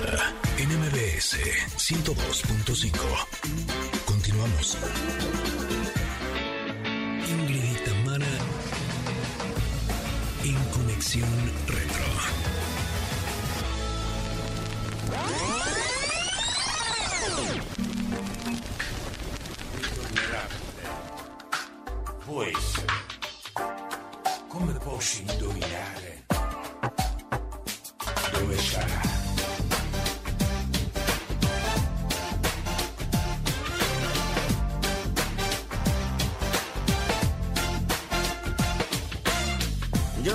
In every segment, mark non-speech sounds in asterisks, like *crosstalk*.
Tamara en MBS 102.5. Continuamos. Ingrid y Tamara en Conexión Retro. Essere. Come posso indovinare?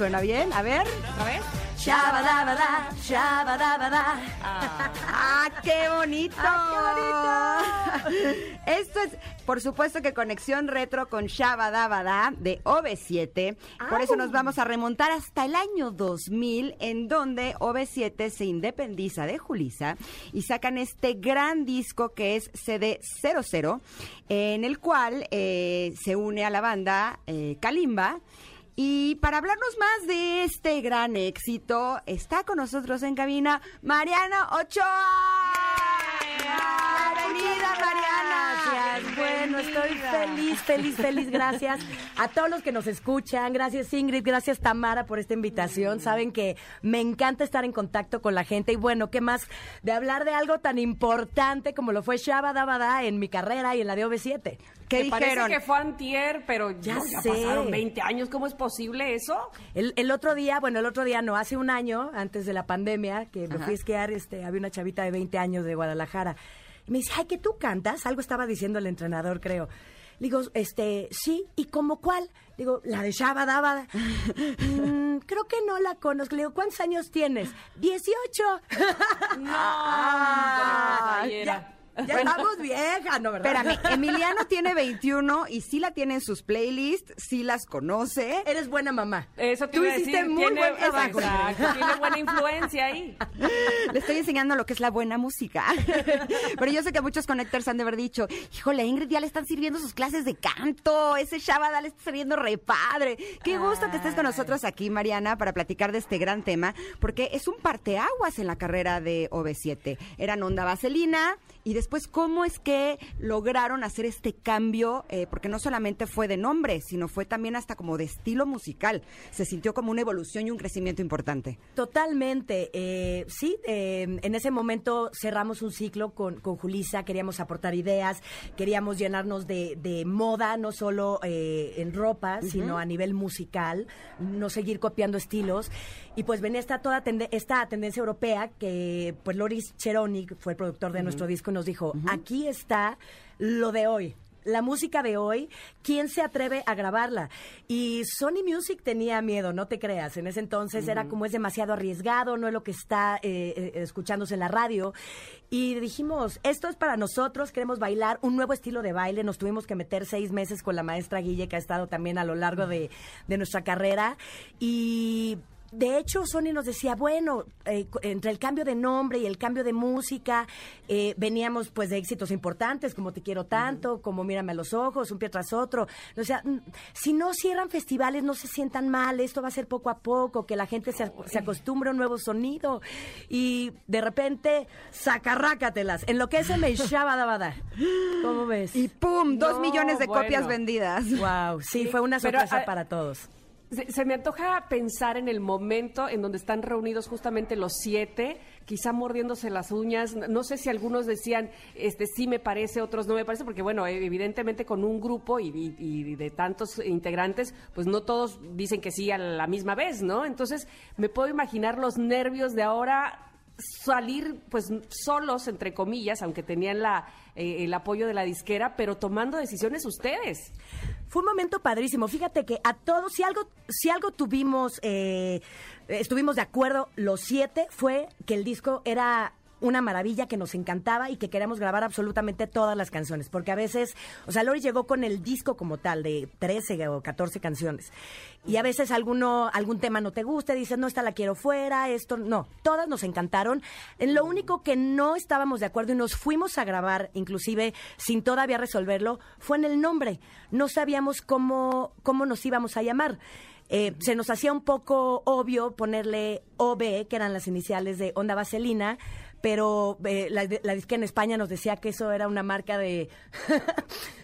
Suena bien. A ver, otra vez. Shabarabara, shabarabara. Ah, qué bonito. qué bonito. Esto es, por supuesto que conexión retro con Shabadabada de OV7. Por eso nos vamos a remontar hasta el año 2000, en donde OV7 se independiza de Julisa y sacan este gran disco que es CD00, en el cual eh, se une a la banda eh, Kalimba. Y para hablarnos más de este gran éxito, está con nosotros en cabina Mariana Ochoa. Bienvenida, Mariana. Bueno, estoy feliz, feliz, feliz. Gracias a todos los que nos escuchan. Gracias, Ingrid. Gracias, Tamara, por esta invitación. Saben que me encanta estar en contacto con la gente. Y bueno, ¿qué más de hablar de algo tan importante como lo fue Shabadabada en mi carrera y en la de OV7? ¿Qué Me parece dijeron? que fue antier, pero ya, sé. pasaron 20 años. ¿Cómo es posible eso? El, el otro día, bueno, el otro día no, hace un año, antes de la pandemia, que me fui a esquiar, este, había una chavita de 20 años de Guadalajara. Me dice, ay, que tú cantas. Algo estaba diciendo el entrenador, creo. Le Digo, este, sí, ¿y cómo cuál? Digo, la de Shaba Daba. "Mm, *laughs* creo que no la conozco. Le digo, ¿cuántos años tienes? 18. *laughs* No, Ah, ya, *laughs* ya estamos viejas, ¿no, verdad? Espérame, *laughs* Emiliano tiene 21 y sí la tiene en sus playlists, sí las conoce. Eres buena mamá. Eso te Tú iba a hiciste decir, muy tiene, buen trabajo. Exacto, tiene buena influencia ahí. *laughs* Le estoy enseñando lo que es la buena música. Pero yo sé que muchos connectors han de haber dicho, híjole, Ingrid ya le están sirviendo sus clases de canto, ese Shabada le está sirviendo re padre. Qué gusto que estés con nosotros aquí, Mariana, para platicar de este gran tema, porque es un parteaguas en la carrera de OV7. Eran Onda Vaselina y después cómo es que lograron hacer este cambio, Eh, porque no solamente fue de nombre, sino fue también hasta como de estilo musical. Se sintió como una evolución y un crecimiento importante. Totalmente. eh, sí, eh, en ese momento cerramos un ciclo con, con Julisa, queríamos aportar ideas, queríamos llenarnos de, de moda, no solo en ropa, sino a nivel musical, no seguir copiando estilos. Y pues venía esta, toda tende- esta tendencia europea que pues Loris Cheroni, fue el productor de nuestro disco, nos dijo, aquí está lo de hoy. La música de hoy, ¿quién se atreve a grabarla? Y Sony Music tenía miedo, no te creas. En ese entonces era como es demasiado arriesgado, no es lo que está eh, eh, escuchándose en la radio. Y dijimos, esto es para nosotros, queremos bailar un nuevo estilo de baile. Nos tuvimos que meter seis meses con la maestra Guille, que ha estado también a lo largo de, de nuestra carrera. Y de hecho, Sony nos decía, bueno, eh, entre el cambio de nombre y el cambio de música, eh, veníamos pues de éxitos importantes, como Te Quiero Tanto, como Mírame a los Ojos, un pie tras otro. O sea, si no cierran festivales, no se sientan mal, esto va a ser poco a poco, que la gente se, se acostumbre a un nuevo sonido. Y de repente, sacarrácatelas, en lo que es el Shabadabada. ¿Cómo ves? Y ¡pum! Dos No, millones de bueno. copias vendidas. Wow, sí, Sí, *laughs* fue una sorpresa ah, para todos. Se, me antoja pensar en el momento en donde están reunidos justamente los siete, quizá mordiéndose las uñas. No sé si algunos decían, este sí me parece, otros no me parece, porque bueno, evidentemente con un grupo y de tantos integrantes, pues no todos dicen que sí a la misma vez, ¿no? Entonces me puedo imaginar los nervios de ahora salir pues solos entre comillas aunque tenían la eh, el apoyo de la disquera pero tomando decisiones ustedes Fue un momento padrísimo. Fíjate que a todos, si algo, si algo tuvimos, eh, estuvimos de acuerdo los siete, fue que el disco era una maravilla que nos encantaba y que queríamos grabar absolutamente todas las canciones. Porque a veces, o sea, Lori llegó con el disco como tal de 13 o 14 canciones. Y a veces alguno, algún tema no te gusta, dices, no, esta la quiero fuera, esto, no. Todas nos encantaron. En lo único que no estábamos de acuerdo y nos fuimos a grabar, inclusive sin todavía resolverlo, fue en el nombre. No sabíamos cómo, cómo nos íbamos a llamar. Eh, se nos hacía un poco obvio ponerle OB, que eran las iniciales de Onda Vaselina, pero eh, la, la disquera en España nos decía que eso era una marca de,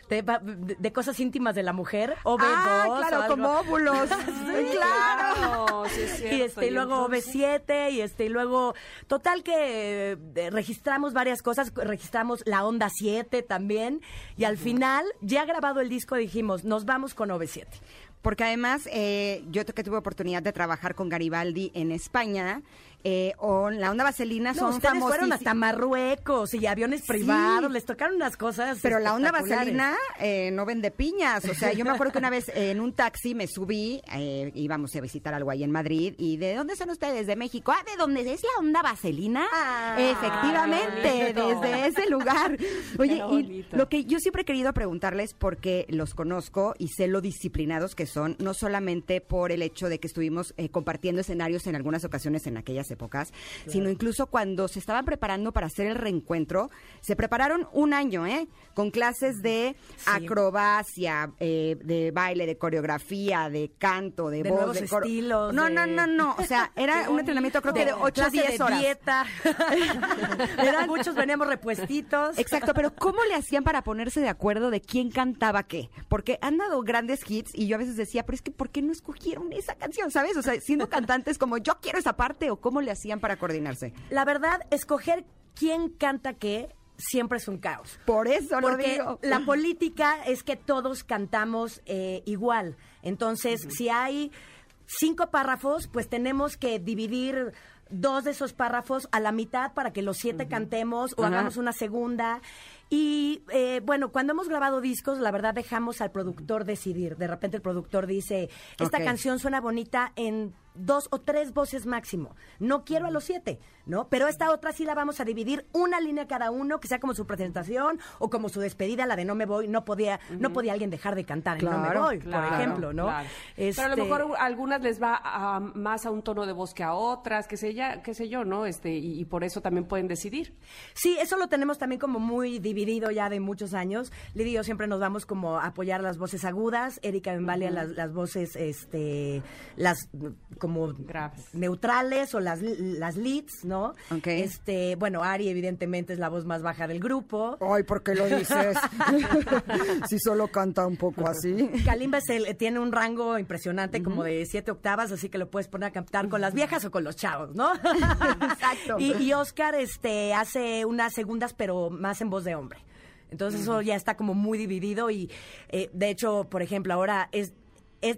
de, *laughs* de- de cosas íntimas de la mujer. OB2 Ah, o claro, como óvulos. *laughs* Sí, claro. sí es cierto. Y este, y luego entonces- OV7, y este, y luego, total que eh, registramos varias cosas, registramos la Onda 7 también, y al final, ya grabado el disco, dijimos, nos vamos con OV7. Porque además, eh, yo que tuve oportunidad de trabajar con Garibaldi en España, eh, o la onda vaselina No, son ustedes fueron hasta Marruecos y aviones privados, les tocaron unas cosas Pero la onda vaselina eh, no vende piñas. O sea, yo me acuerdo que una *laughs* vez eh, en un taxi me subí, eh, íbamos a visitar algo ahí en Madrid, y ¿de dónde son ustedes? ¿De México? Ah, ¿de dónde es la onda vaselina? Ah, Efectivamente, desde ese lugar. *laughs* Oye, y lo que yo siempre he querido preguntarles, porque los conozco y sé lo disciplinados que son, no solamente por el hecho de que estuvimos eh, compartiendo escenarios en algunas ocasiones en aquellas épocas, sino incluso cuando se estaban preparando para hacer el reencuentro, se prepararon un año, ¿eh? Con clases de acrobacia, eh, de baile, de coreografía, de canto, de, De voz, nuevos de coro. estilos, No, de- no, no, no. O sea, *laughs* era un entrenamiento creo que de 8 a clase 10 de horas. dieta. *laughs* Eran muchos veníamos repuestitos. Exacto, pero ¿cómo le hacían para ponerse de acuerdo de quién cantaba qué? Porque han dado grandes hits y yo a veces decía, pero es que ¿por qué no escogieron esa canción? ¿Sabes? O sea, siendo cantantes como yo quiero esa parte o cómo le hacían para coordinarse. La verdad, escoger quién canta qué siempre es un caos. Por eso lo Porque digo. la política es que todos cantamos eh, igual. Entonces, si hay cinco párrafos, pues tenemos que dividir dos de esos párrafos a la mitad para que los siete cantemos o hagamos una segunda. Y eh, bueno, cuando hemos grabado discos, la verdad dejamos al productor decidir. De repente el productor dice, esta canción suena bonita en dos o tres voces máximo. No quiero a los siete, ¿no? Pero esta otra sí la vamos a dividir una línea cada uno, que sea como su presentación o como su despedida, la de No me voy, no podía, no podía alguien dejar de cantar No me voy, Claro, por ejemplo, ¿no? claro. Pero a lo Este, mejor a algunas les va a- más a un tono de voz que a otras, qué sé, ya, qué sé yo, ¿no? Este, y, y por eso también pueden decidir. Sí, eso lo tenemos también como muy dividido ya de muchos años. Lidia y yo siempre nos vamos como a apoyar las voces agudas, Erika Benvalia las, las voces, este, las como Graves. neutrales o las, las leads, ¿no? Ok. Este, bueno, Ari evidentemente es la voz más baja del grupo. Ay, ¿por qué lo dices? *laughs* si solo canta un poco así. Kalimba es el- tiene un rango impresionante, como de siete octavas, así que lo puedes poner a cantar con las viejas o con los chavos, ¿no? *laughs* Exacto. Y, y Oscar este, hace unas segundas, pero más en voz de hombre. Entonces eso ya está como muy dividido y, eh, de hecho, por ejemplo, ahora es,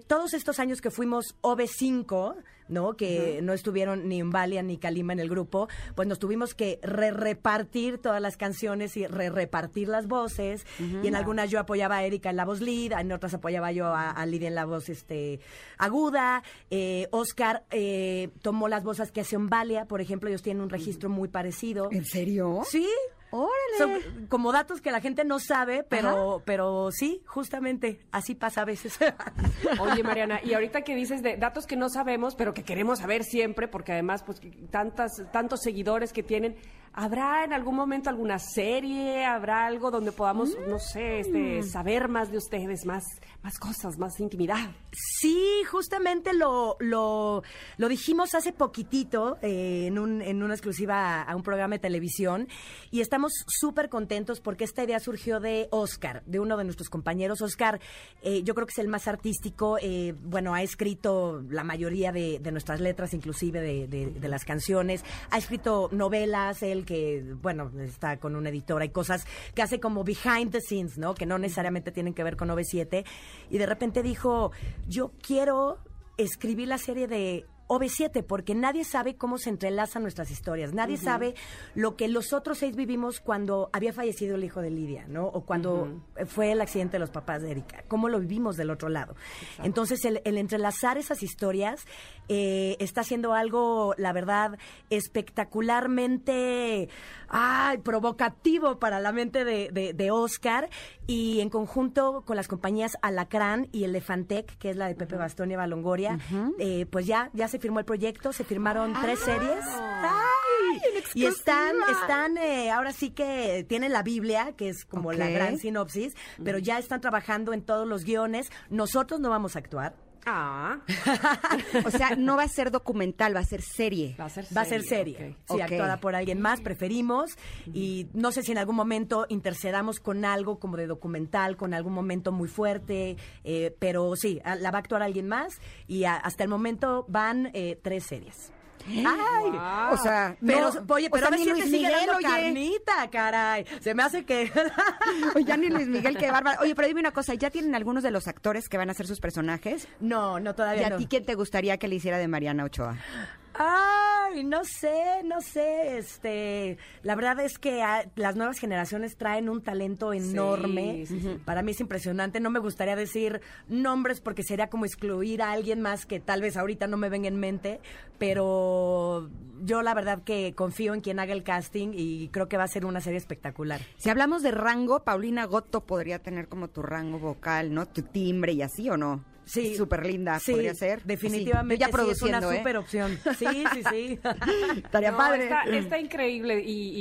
todos estos años que fuimos OV5, ¿no? Que no estuvieron ni Valia ni Kalima en el grupo, pues nos tuvimos que re repartir todas las canciones y re repartir las voces. Y en algunas yo apoyaba a Erika en la voz lead, en otras apoyaba yo a, a Lidia en la voz este aguda. Eh, Oscar eh, tomó las voces que hace Valia, por ejemplo, ellos tienen un registro muy parecido. ¿En serio? Sí. Órale. Son como datos que la gente no sabe, pero, pero sí, justamente así pasa a veces. *laughs* Oye, Mariana, y *laughs* ahorita que dices de datos que no sabemos, pero que queremos saber siempre, porque además, pues, tantas, tantos seguidores que tienen, ¿Habrá en algún momento alguna serie? ¿Habrá algo donde podamos, no sé, este, saber más de ustedes, más, más cosas, más intimidad? Sí, justamente lo, lo, lo dijimos hace poquitito eh, en, un, en una exclusiva a un programa de televisión y estamos súper contentos porque esta idea surgió de Oscar, de uno de nuestros compañeros. Oscar, eh, yo creo que es el más artístico, eh, bueno, ha escrito la mayoría de, de nuestras letras, inclusive de, de- de las canciones, ha escrito novelas, él que, bueno, está con una editora y cosas que hace como behind the scenes, ¿no? Que no necesariamente tienen que ver con OV7. Y de repente dijo, yo quiero escribir la serie de OV7 porque nadie sabe cómo se entrelazan nuestras historias. Nadie sabe lo que los otros seis vivimos cuando había fallecido el hijo de Lidia, ¿no? O cuando fue el accidente de los papás de Erika. Cómo lo vivimos del otro lado. Entonces, el, el entrelazar esas historias eh, está haciendo algo, la verdad, espectacularmente ay, provocativo para la mente de, de- de Oscar y en conjunto con las compañías Alacrán y Elefantec, que es la de Pepe Bastón y Eva Longoria, eh, pues ya, ya se firmó el proyecto, se firmaron tres series. ¡Ay! Y están, están eh, ahora sí que tienen la Biblia, que es como la gran sinopsis, pero ya están trabajando en todos los guiones. Nosotros no vamos a actuar. Ah, *laughs* O sea, no va a ser documental, va a ser serie. va a ser Va a ser serie, sí, actuada por alguien más, preferimos. Y no sé si en algún momento intercedamos con algo como de documental, con algún momento muy fuerte, eh, pero sí, la va a actuar alguien más. Y a- hasta el momento van eh, tres series. Ay, o sea, Pero, no, oye, o pero sea, a ver ni Luis Miguel, oye. carnita, caray. Se me hace que... *laughs* Oye, ya ni Luis Miguel, qué bárbaro. Oye, pero dime una cosa, ¿ya tienen algunos de los actores que van a ser sus personajes? no, no, ¿Y todavía a no. ti quién te gustaría que le hiciera de Mariana Ochoa? Ay, no sé, no sé, este, la verdad es que las nuevas generaciones traen un talento enorme. sí, sí. Para mí es impresionante. No me gustaría decir nombres porque sería como excluir a alguien más que tal vez ahorita no me venga en mente, pero yo la verdad que confío en quien haga el casting y creo que va a ser una serie espectacular. Si hablamos de rango, Paulina Goto podría tener como tu rango vocal, ¿no? Tu timbre y así, ¿o no? Sí. Súper linda, Sí, podría ser. Definitivamente Sí, ya sí, es una produciendo, ¿eh? super opción. Sí, sí, sí. *laughs* Estaría No, padre. Está, está increíble y,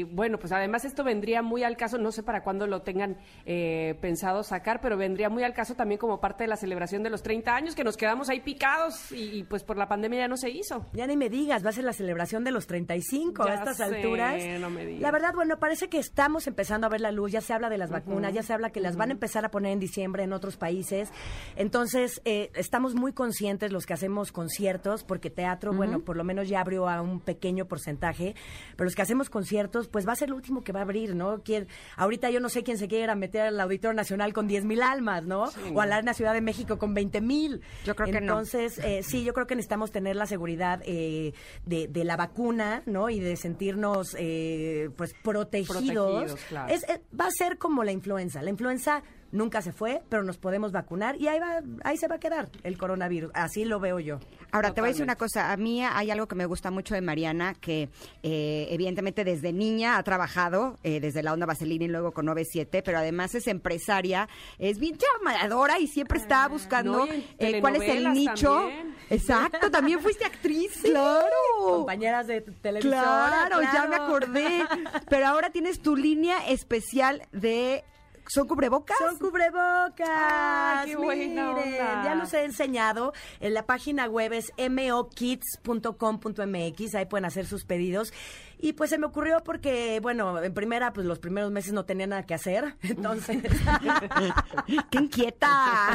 y, bueno, pues además esto vendría muy al caso, no sé para cuándo lo tengan eh, pensado sacar, pero vendría muy al caso también como parte de la celebración de los 30 años, que nos quedamos ahí picados y, y, pues por la pandemia ya no se hizo. Ya ni me digas, va a ser la celebración de los 35 Ya a estas sé, alturas. no me digas. La verdad, bueno, parece que estamos empezando a ver la luz, ya se habla de las vacunas, ya se habla que las van a empezar a poner en diciembre en otros países. Entonces, eh, estamos muy conscientes los que hacemos conciertos, porque teatro, bueno, por lo menos ya abrió a un pequeño porcentaje, pero los que hacemos conciertos, pues va a ser el último que va a abrir, ¿no? ¿Quién- ahorita yo no sé quién se quiera meter al Auditorio Nacional con 10 mil almas, ¿no? o a la Ciudad de México con 20 mil. Yo creo que no. Entonces, eh, sí, yo creo que necesitamos tener la seguridad eh, de, de la vacuna, ¿no? Y de sentirnos, eh, pues, protegidos. Protegidos, claro. Es- es- va a ser como la influenza. La influenza nunca se fue, pero nos podemos vacunar y ahí va, ahí se va a quedar el coronavirus. Así lo veo yo. Ahora, te voy a decir una cosa. A mí hay algo que me gusta mucho de Mariana, que eh, evidentemente desde niña ha trabajado, eh, desde la onda Vaselina y luego con 97, pero además es empresaria, es bien llamadora y siempre está buscando no, y en eh, cuál es el nicho. también. Exacto, también fuiste actriz, claro. Compañeras de televisora. Claro, ya me acordé. Pero ahora tienes tu lía especial de... ¿Son cubrebocas? Son cubrebocas. Ay, qué buena Miren, onda. ya los he enseñado. En la página web es mokids.com.mx. Ahí pueden hacer sus pedidos. Y pues se me ocurrió porque, bueno, en primera, pues los primeros meses no tenía nada que hacer. *laughs* Entonces. *laughs* ¡Qué inquieta!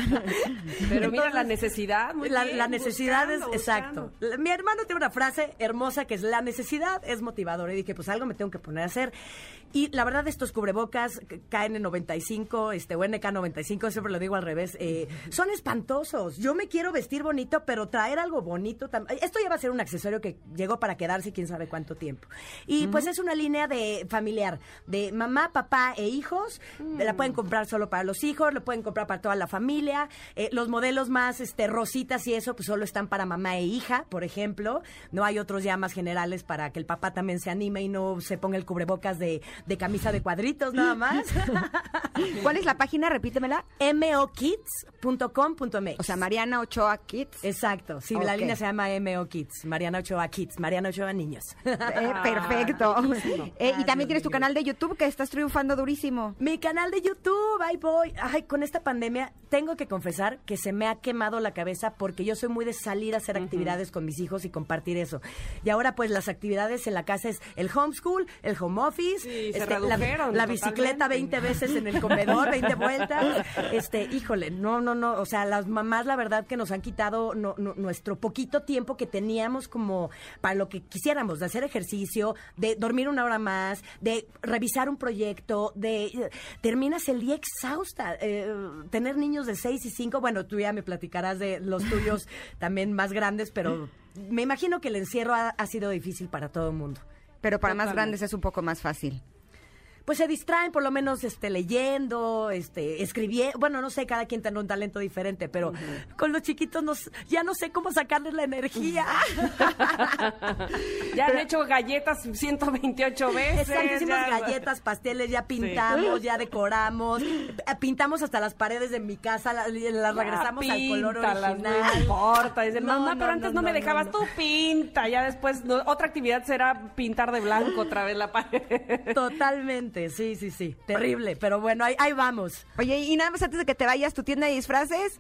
Pero mira Entonces, la necesidad, muy la, bien, la necesidad buscando, es exacto. buscando. Mi hermano tiene una frase hermosa que es la necesidad es motivadora y dije, pues algo me tengo que poner a hacer. Y la verdad estos cubrebocas KN95, este o NK95, siempre lo digo al revés, eh, son espantosos. Yo me quiero vestir bonito, pero traer algo bonito tam- esto ya va a ser un accesorio que llegó para quedarse quién sabe cuánto tiempo. Y pues es una línea de familiar, de mamá, papá e hijos. La pueden comprar solo para los hijos, lo pueden comprar para toda la familia. Eh, los modelos más este rositas y eso, pues solo están para mamá e hija, por ejemplo. No hay otros ya más generales para que el papá también se anime y no se ponga el cubrebocas de, de camisa de cuadritos nada más. *laughs* ¿Cuál es la página? Repítemela. mokids.com.mx. O sea, Mariana Ochoa Kids. Exacto, sí, la línea se llama MO Kids, Mariana Ochoa Kids, Mariana Ochoa Niños. Eh, pero Perfecto. bellísimo. *laughs* Eh, y también tienes tu canal de YouTube que estás triunfando durísimo. Mi canal de YouTube, ahí voy. Ay, con esta pandemia tengo que confesar que se me ha quemado la cabeza porque yo soy muy de salir a hacer actividades con mis hijos y compartir eso. Y ahora pues las actividades en la casa es el homeschool, el home office, Sí, se este, la, bicicleta totalmente. 20 veces en el comedor, *laughs* 20 vueltas. Este, híjole, no, no, no, o sea, las mamás la verdad que nos han quitado no- no- nuestro poquito tiempo que teníamos como para lo que quisiéramos, de hacer ejercicio, de dormir una hora más, de revisar un proyecto, de eh, terminas el día exhausta. Eh, tener niños de 6 y 5, bueno, tú ya me platicarás de los tuyos *laughs* también más grandes, pero me imagino que el encierro ha, ha sido difícil para todo el mundo. Pero para más grandes es un poco más fácil. Pues se distraen por lo menos este leyendo, este escribiendo, bueno, no sé, cada quien tiene un talento diferente, pero con los chiquitos nos, ya no sé cómo sacarles la energía. *laughs* Ya han hecho galletas 128 veces. Exacto, hicimos ya- galletas, pasteles, ya pintamos, ya decoramos, eh, pintamos hasta las paredes de mi casa, la- las regresamos al color original. No importa. Dice, No, mamá, no, pero antes no, me dejabas. Tú pinta. Ya después, otra actividad será pintar de blanco otra vez la pared. Totalmente, sí, sí, sí, terrible, pero bueno, ahí, ahí vamos. Oye, y nada más antes de que te vayas, tu tienda de disfraces.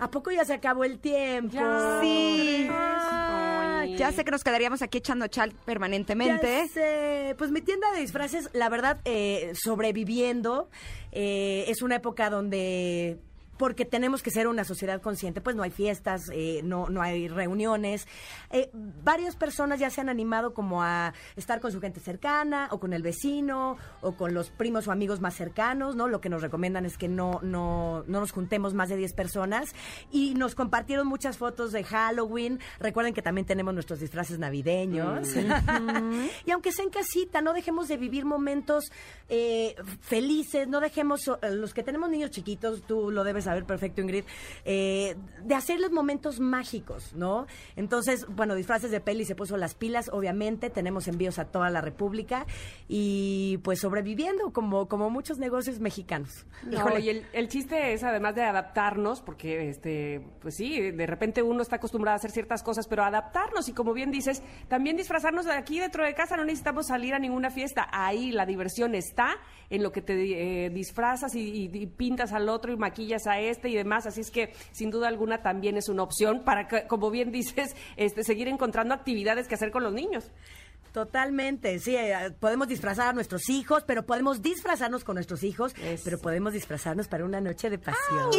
¿A poco ya se acabó el tiempo? Ya. Sí. Ah. Ya sé que nos quedaríamos aquí echando chal permanentemente. Ya sé. Pues mi tienda de disfraces, la verdad, eh, sobreviviendo. eh, es una época donde porque tenemos que ser una sociedad consciente, pues no hay fiestas, eh, no, no hay reuniones. Eh, varias personas ya se han animado como a estar con su gente cercana, o con el vecino, o con los primos o amigos más cercanos, ¿no? Lo que nos recomiendan es que no, no, no nos juntemos más de 10 personas. Y nos compartieron muchas fotos de Halloween. Recuerden que también tenemos nuestros disfraces navideños. *laughs* y aunque sea en casita, no dejemos de vivir momentos eh, felices, no dejemos, los que tenemos niños chiquitos, tú lo debes saber perfecto, Ingrid, eh, de hacerles momentos mágicos, ¿no? Entonces, bueno, disfraces de peli se puso las pilas, obviamente, tenemos envíos a toda la República y pues sobreviviendo como, como muchos negocios mexicanos. No, y el, el chiste es además de adaptarnos, porque este, pues sí, de repente uno está acostumbrado a hacer ciertas cosas, pero adaptarnos y como bien dices, también disfrazarnos de aquí dentro de casa, no necesitamos salir a ninguna fiesta. Ahí la diversión está en lo que te eh, disfrazas y, y- y pintas al otro y maquillas a este y demás. Así es que sin duda alguna también es una opción para que, como bien *laughs* dices, este, seguir encontrando actividades que hacer con los niños. Totalmente, sí, eh, podemos disfrazar a nuestros hijos, pero podemos disfrazarnos con nuestros hijos, Eso. pero podemos disfrazarnos para una noche de pasión.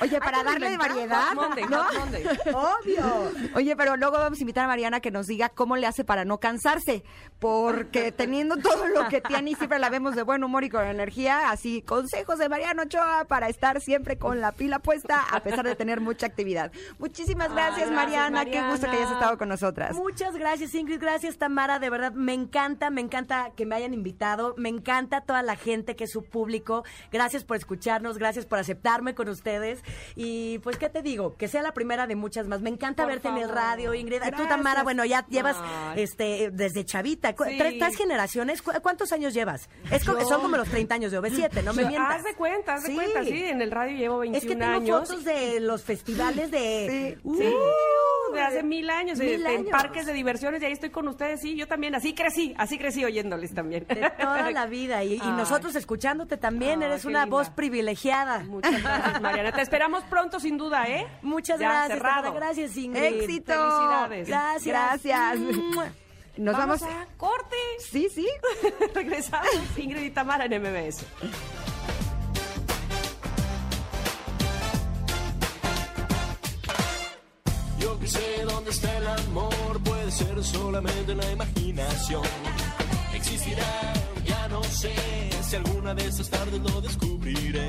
Oye, para darle de variedad. Hot Monday, ¿no? Hot Monday. Obvio. Oye, pero luego vamos a invitar a Mariana que nos diga cómo le hace para no cansarse, porque teniendo todo lo que tiene y siempre la vemos de buen humor y con energía, así consejos de Mariana Ochoa para estar siempre con la pila puesta a pesar de tener mucha actividad. Muchísimas gracias, gracias, Mariana, qué gusto que hayas estado con nosotras. Muchas gracias, Ingrid. Gracias, Tamara. De verdad, me encanta, me encanta que me hayan invitado. Me encanta toda la gente que es su público. Gracias por escucharnos, gracias por aceptarme con ustedes. Y pues, ¿qué te digo? Que sea la primera de muchas más. Me encanta Por verte en el radio, Ingrid. Tú, Gracias. Tamara, bueno, ya llevas Ay. este desde chavita. Sí. ¿Tres, tres generaciones? ¿Cu- ¿Cuántos años llevas? Es Yo- son como los 30 años de OV7, no me Yo- mientas. Haz de cuenta, haz de Sí. cuenta, sí, en el radio llevo 21 Es que tengo años. fotos de los festivales de... Sí. Uh, de hace mil años, mil este, en años. parques de diversiones, y ahí estoy con ustedes, sí, yo también, así crecí, así crecí oyéndoles también. De toda la vida. Y, *laughs* nosotros escuchándote también, Ay, eres una linda. voz privilegiada. Muchas gracias, Mariana. Te esperamos pronto, sin duda, ¿eh? Muchas Ya, gracias. cerrado. Gracias, Ingrid. Éxito. Felicidades. Gracias. Gracias. Nos vamos. a corte. Sí, sí. *laughs* Regresamos, Ingrid y Tamara en MBS. Yo que sé dónde está el amor, puede ser solamente la imaginación. Existirá, ya no sé si alguna de esas tardes lo descubriré.